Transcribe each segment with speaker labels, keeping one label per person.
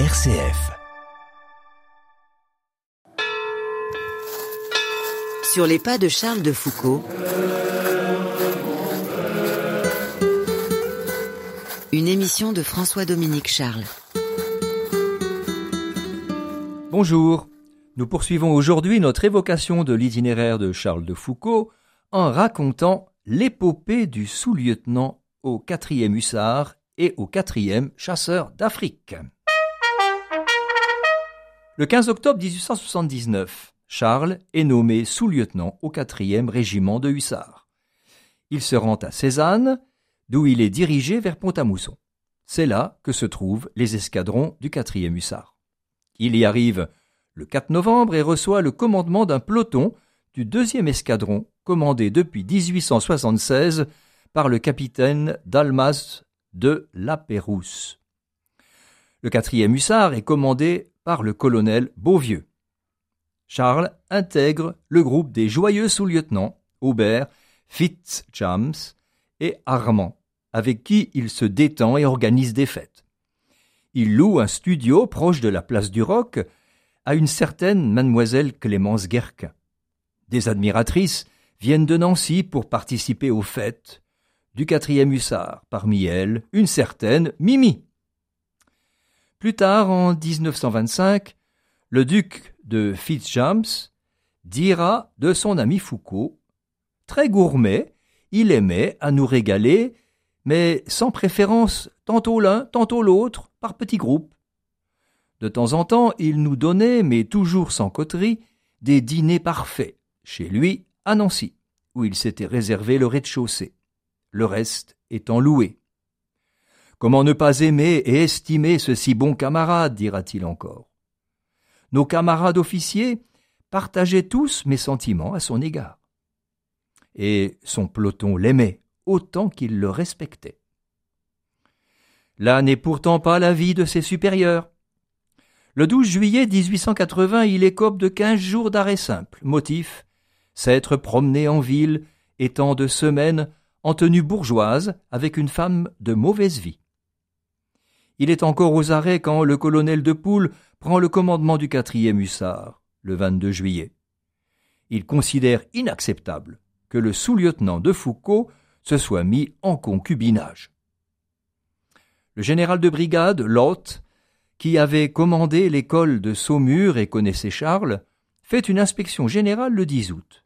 Speaker 1: RCF.
Speaker 2: Sur les pas de Charles de Foucault. Une émission de François-Dominique Charles.
Speaker 3: Bonjour. Nous poursuivons aujourd'hui notre évocation de l'itinéraire de Charles de Foucault en racontant l'épopée du sous-lieutenant au 4e hussard et au 4e chasseur d'Afrique. Le 15 octobre 1879, Charles est nommé sous-lieutenant au 4e régiment de hussards. Il se rend à Cézanne, d'où il est dirigé vers Pont-à-Mousson. C'est là que se trouvent les escadrons du 4e hussard. Il y arrive le 4 novembre et reçoit le commandement d'un peloton du 2e escadron commandé depuis 1876 par le capitaine Dalmas de La Pérouse. Le 4e hussard est commandé par le colonel Beauvieux. Charles intègre le groupe des joyeux sous-lieutenants Aubert, Fitzjames et Armand, avec qui il se détend et organise des fêtes. Il loue un studio proche de la place du Roc à une certaine mademoiselle Clémence Guerquin. Des admiratrices viennent de Nancy pour participer aux fêtes du quatrième hussard, parmi elles une certaine Mimi. Plus tard, en 1925, le duc de Fitzjames dira de son ami Foucault Très gourmet, il aimait à nous régaler, mais sans préférence tantôt l'un, tantôt l'autre, par petits groupes. De temps en temps, il nous donnait, mais toujours sans coterie, des dîners parfaits, chez lui, à Nancy, où il s'était réservé le rez-de-chaussée, le reste étant loué. Comment ne pas aimer et estimer ce si bon camarade, dira-t-il encore. Nos camarades officiers partageaient tous mes sentiments à son égard. Et son peloton l'aimait autant qu'il le respectait. Là n'est pourtant pas la vie de ses supérieurs. Le 12 juillet 1880, il écope de quinze jours d'arrêt simple. Motif s'être promené en ville, étant de semaine en tenue bourgeoise avec une femme de mauvaise vie. Il est encore aux arrêts quand le colonel de Poule prend le commandement du quatrième hussard, le 22 juillet. Il considère inacceptable que le sous-lieutenant de Foucault se soit mis en concubinage. Le général de brigade, Lotte, qui avait commandé l'école de Saumur et connaissait Charles, fait une inspection générale le 10 août.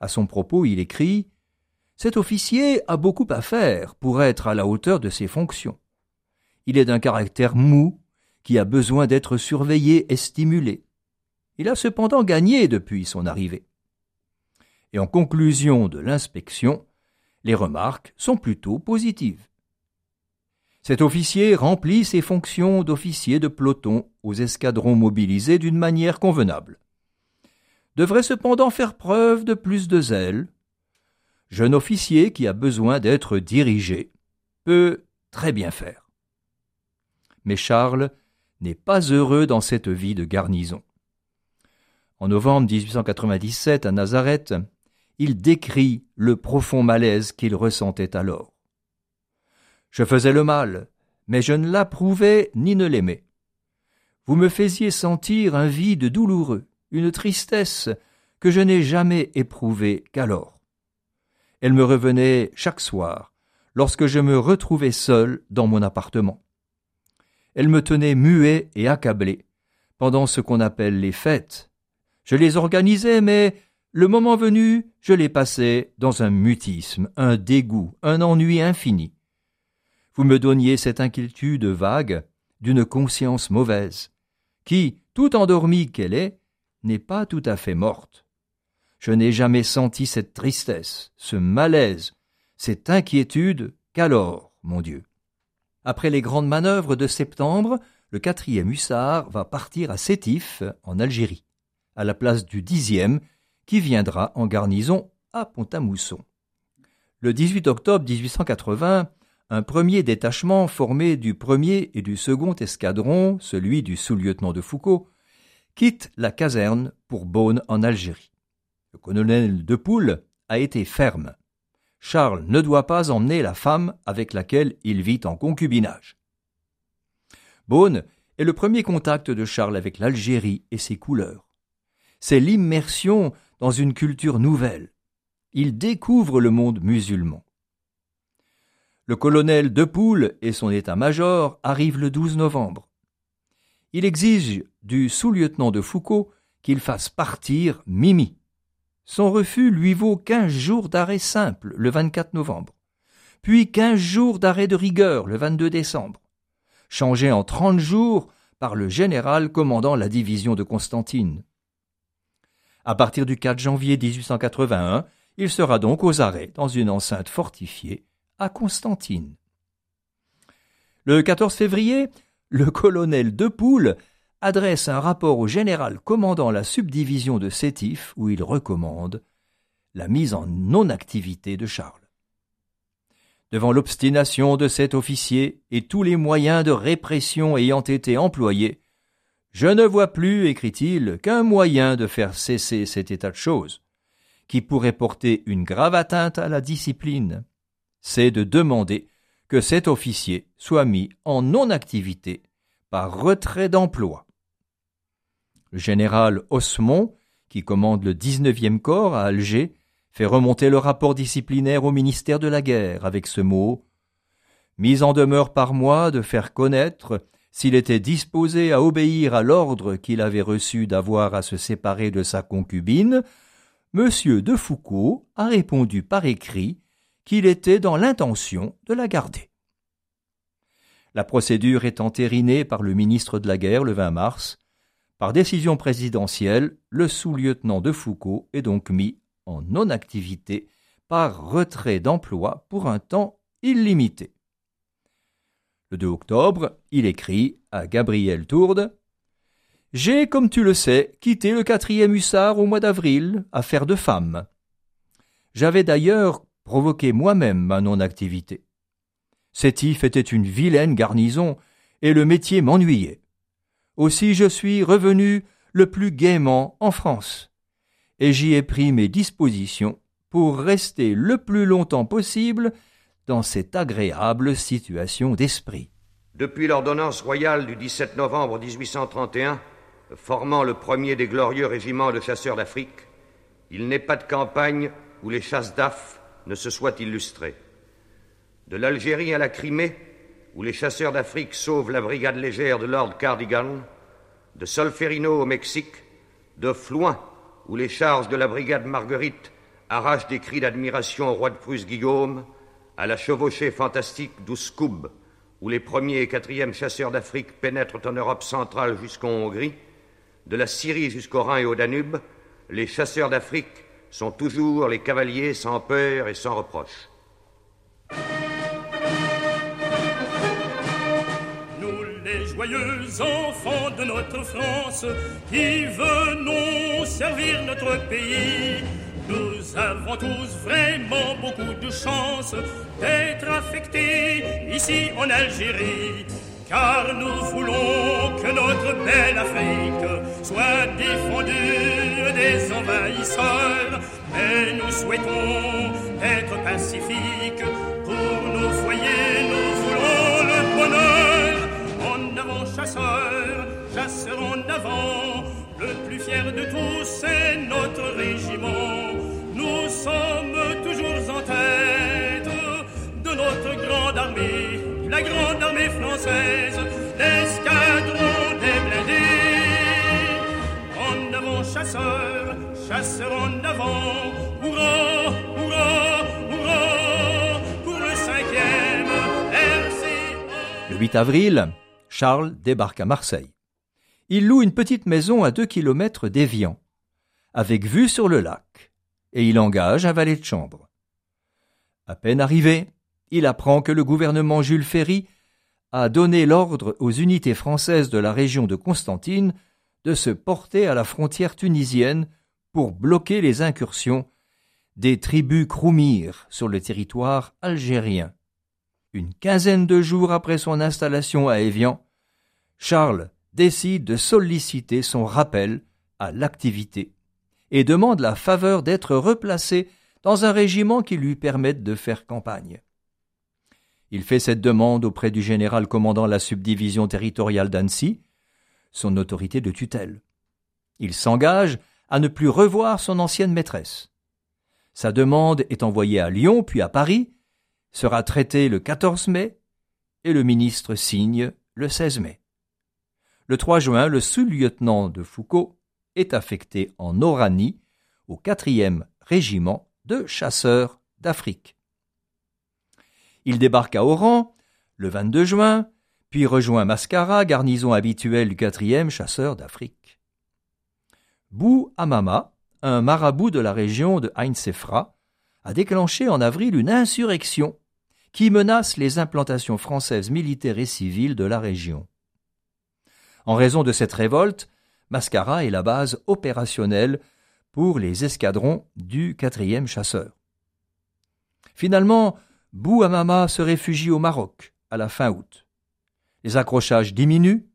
Speaker 3: À son propos, il écrit Cet officier a beaucoup à faire pour être à la hauteur de ses fonctions. Il est d'un caractère mou, qui a besoin d'être surveillé et stimulé. Il a cependant gagné depuis son arrivée. Et en conclusion de l'inspection, les remarques sont plutôt positives. Cet officier remplit ses fonctions d'officier de peloton aux escadrons mobilisés d'une manière convenable. Devrait cependant faire preuve de plus de zèle. Jeune officier qui a besoin d'être dirigé peut très bien faire mais Charles n'est pas heureux dans cette vie de garnison. En novembre 1897, à Nazareth, il décrit le profond malaise qu'il ressentait alors. Je faisais le mal, mais je ne l'approuvais ni ne l'aimais. Vous me faisiez sentir un vide douloureux, une tristesse que je n'ai jamais éprouvée qu'alors. Elle me revenait chaque soir, lorsque je me retrouvais seul dans mon appartement elle me tenait muet et accablé, pendant ce qu'on appelle les fêtes. Je les organisais, mais le moment venu, je les passais dans un mutisme, un dégoût, un ennui infini. Vous me donniez cette inquiétude vague d'une conscience mauvaise, qui, tout endormie qu'elle est, n'est pas tout à fait morte. Je n'ai jamais senti cette tristesse, ce malaise, cette inquiétude qu'alors, mon Dieu. Après les grandes manœuvres de septembre, le quatrième hussard va partir à Sétif, en Algérie, à la place du dixième, qui viendra en garnison à Pont-à-Mousson. Le 18 octobre 1880, un premier détachement formé du premier et du second escadron, celui du sous-lieutenant de Foucault, quitte la caserne pour Beaune en Algérie. Le colonel de Poule a été ferme. Charles ne doit pas emmener la femme avec laquelle il vit en concubinage. Beaune est le premier contact de Charles avec l'Algérie et ses couleurs. C'est l'immersion dans une culture nouvelle. Il découvre le monde musulman. Le colonel Depoule et son état-major arrivent le 12 novembre. Il exige du sous-lieutenant de Foucault qu'il fasse partir Mimi. Son refus lui vaut quinze jours d'arrêt simple le 24 novembre, puis quinze jours d'arrêt de rigueur le 22 décembre, changé en trente jours par le général commandant la division de Constantine. À partir du 4 janvier 1881, il sera donc aux arrêts dans une enceinte fortifiée à Constantine. Le 14 février, le colonel Depoule adresse un rapport au général commandant la subdivision de Sétif où il recommande la mise en non-activité de Charles. Devant l'obstination de cet officier et tous les moyens de répression ayant été employés, je ne vois plus, écrit-il, qu'un moyen de faire cesser cet état de choses, qui pourrait porter une grave atteinte à la discipline, c'est de demander que cet officier soit mis en non-activité par retrait d'emploi. Le général Osmond, qui commande le 19e corps à Alger, fait remonter le rapport disciplinaire au ministère de la Guerre avec ce mot Mise en demeure par moi de faire connaître s'il était disposé à obéir à l'ordre qu'il avait reçu d'avoir à se séparer de sa concubine, Monsieur de Foucault a répondu par écrit qu'il était dans l'intention de la garder. La procédure est entérinée par le ministre de la Guerre le 20 mars. Par décision présidentielle, le sous-lieutenant de Foucault est donc mis en non-activité par retrait d'emploi pour un temps illimité. Le 2 octobre, il écrit à Gabriel Tourde J'ai, comme tu le sais, quitté le quatrième hussard au mois d'avril, affaire de femme. J'avais d'ailleurs provoqué moi-même ma non-activité. Sétif était une vilaine garnison, et le métier m'ennuyait. Aussi je suis revenu le plus gaiement en France, et j'y ai pris mes dispositions pour rester le plus longtemps possible dans cette agréable situation d'esprit.
Speaker 1: Depuis l'ordonnance royale du 17 novembre 1831, formant le premier des glorieux régiments de chasseurs d'Afrique, il n'est pas de campagne où les chasses d'aff ne se soit illustré. De l'Algérie à la Crimée, où les chasseurs d'Afrique sauvent la brigade légère de Lord Cardigan, de Solferino au Mexique, de Flouin, où les charges de la brigade Marguerite arrachent des cris d'admiration au roi de Prusse Guillaume, à la chevauchée fantastique d'Ouscoub, où les premiers et quatrièmes chasseurs d'Afrique pénètrent en Europe centrale jusqu'en Hongrie, de la Syrie jusqu'au Rhin et au Danube, les chasseurs d'Afrique sont toujours les cavaliers sans peur et sans reproche.
Speaker 4: Les joyeux enfants de notre France qui venons servir notre pays, nous avons tous vraiment beaucoup de chance d'être affectés ici en Algérie car nous voulons que notre belle Afrique soit défendue des envahisseurs, mais nous souhaitons être pacifiques
Speaker 3: 8 avril, Charles débarque à Marseille. Il loue une petite maison à deux kilomètres d'Évian, avec vue sur le lac, et il engage un valet de chambre. À peine arrivé, il apprend que le gouvernement Jules Ferry a donné l'ordre aux unités françaises de la région de Constantine de se porter à la frontière tunisienne pour bloquer les incursions des tribus Kroumir sur le territoire algérien. Une quinzaine de jours après son installation à Évian, Charles décide de solliciter son rappel à l'activité et demande la faveur d'être replacé dans un régiment qui lui permette de faire campagne. Il fait cette demande auprès du général commandant la subdivision territoriale d'Annecy, son autorité de tutelle. Il s'engage à ne plus revoir son ancienne maîtresse. Sa demande est envoyée à Lyon puis à Paris, sera traitée le 14 mai et le ministre signe le 16 mai. Le 3 juin, le sous-lieutenant de Foucault est affecté en Oranie au 4e régiment de chasseurs d'Afrique. Il débarque à Oran le 22 juin, puis rejoint Mascara, garnison habituelle du 4e chasseur d'Afrique. Bou Amama, un marabout de la région de Ain Sefra, a déclenché en avril une insurrection qui menace les implantations françaises militaires et civiles de la région. En raison de cette révolte, Mascara est la base opérationnelle pour les escadrons du 4e chasseur. Finalement, Bou Amama se réfugie au Maroc à la fin août. Les accrochages diminuent,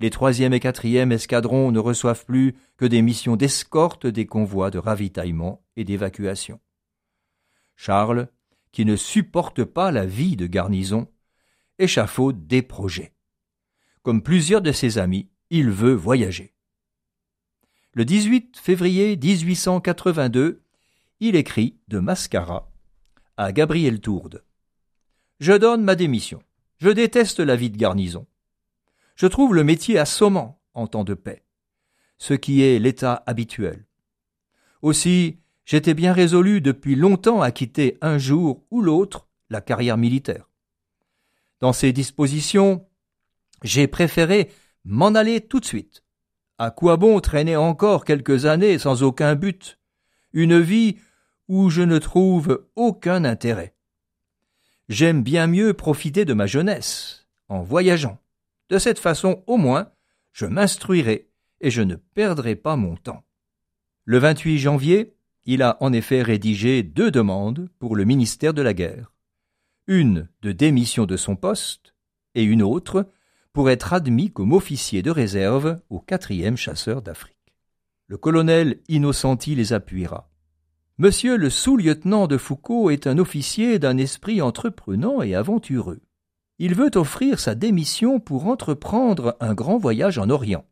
Speaker 3: les troisième et quatrième escadrons ne reçoivent plus que des missions d'escorte des convois de ravitaillement et d'évacuation. Charles, qui ne supporte pas la vie de garnison, échafaude des projets. Comme plusieurs de ses amis, il veut voyager. Le 18 février 1882, il écrit de Mascara à Gabriel Tourde. Je donne ma démission. Je déteste la vie de garnison. Je trouve le métier assommant en temps de paix, ce qui est l'état habituel. Aussi, j'étais bien résolu depuis longtemps à quitter un jour ou l'autre la carrière militaire. Dans ces dispositions, j'ai préféré m'en aller tout de suite. À quoi bon traîner encore quelques années sans aucun but, une vie où je ne trouve aucun intérêt. J'aime bien mieux profiter de ma jeunesse, en voyageant. De cette façon, au moins, je m'instruirai et je ne perdrai pas mon temps. Le 28 janvier, il a en effet rédigé deux demandes pour le ministère de la Guerre. Une de démission de son poste et une autre pour être admis comme officier de réserve au quatrième chasseur d'Afrique. Le colonel Innocenti les appuiera. Monsieur le sous-lieutenant de Foucault est un officier d'un esprit entreprenant et aventureux. Il veut offrir sa démission pour entreprendre un grand voyage en Orient.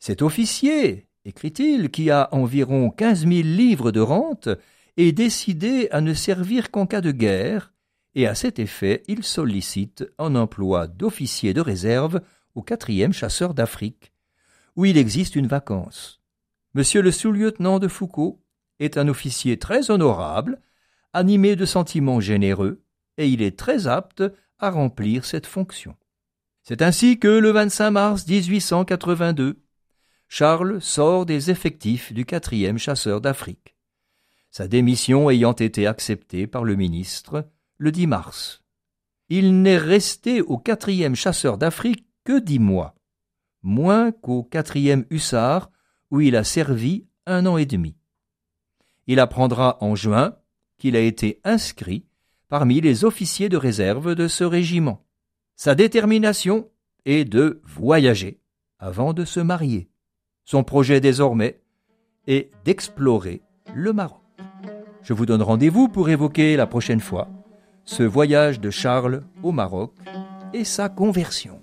Speaker 3: Cet officier, écrit-il, qui a environ quinze mille livres de rente, est décidé à ne servir qu'en cas de guerre, et à cet effet il sollicite un emploi d'officier de réserve au quatrième chasseur d'Afrique, où il existe une vacance. Monsieur le sous-lieutenant de Foucault est un officier très honorable, animé de sentiments généreux, et il est très apte à remplir cette fonction. C'est ainsi que le 25 mars 1882, Charles sort des effectifs du quatrième chasseur d'Afrique, sa démission ayant été acceptée par le ministre le 10 mars. Il n'est resté au quatrième chasseur d'Afrique que dix mois, moins qu'au quatrième hussard où il a servi un an et demi. Il apprendra en juin qu'il a été inscrit parmi les officiers de réserve de ce régiment. Sa détermination est de voyager avant de se marier. Son projet désormais est d'explorer le Maroc. Je vous donne rendez-vous pour évoquer la prochaine fois ce voyage de Charles au Maroc et sa conversion.